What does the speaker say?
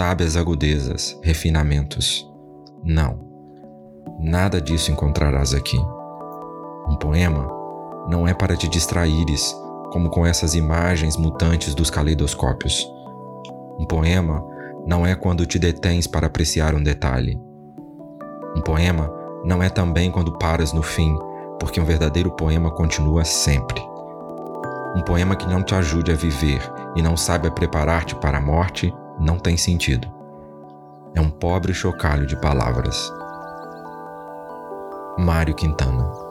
sábias agudezas, refinamentos. Não. Nada disso encontrarás aqui. Um poema não é para te distraíres, como com essas imagens mutantes dos caleidoscópios. Um poema não é quando te detens para apreciar um detalhe. Um poema não é também quando paras no fim, porque um verdadeiro poema continua sempre. Um poema que não te ajude a viver e não saiba preparar-te para a morte não tem sentido. É um pobre chocalho de palavras. Mário Quintana